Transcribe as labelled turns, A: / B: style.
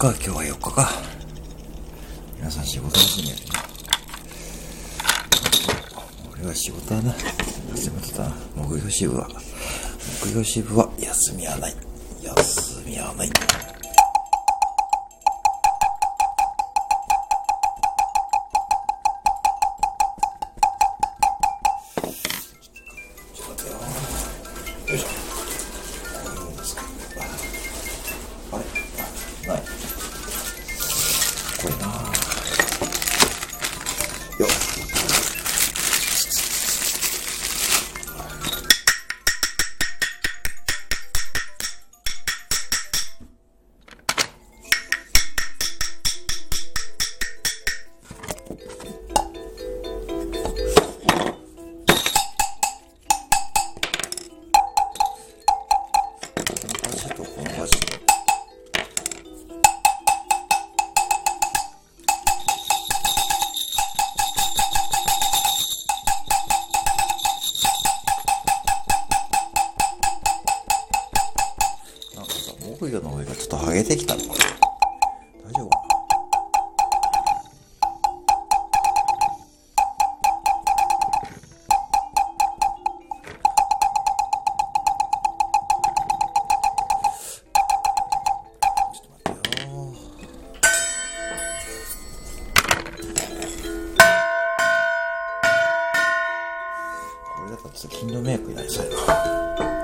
A: か、今日は4日か。皆さん仕事休みやね。俺は仕事はな、休めてたな。木曜支部は。木曜支部は休みはない。休みはない。ちょっと待ってよ。よいしょ。よっ。なんかさ、木魚の上がちょっと剥げてきたのこれ。大丈夫かなこれだったらちょっと金のメイクになりそうやな。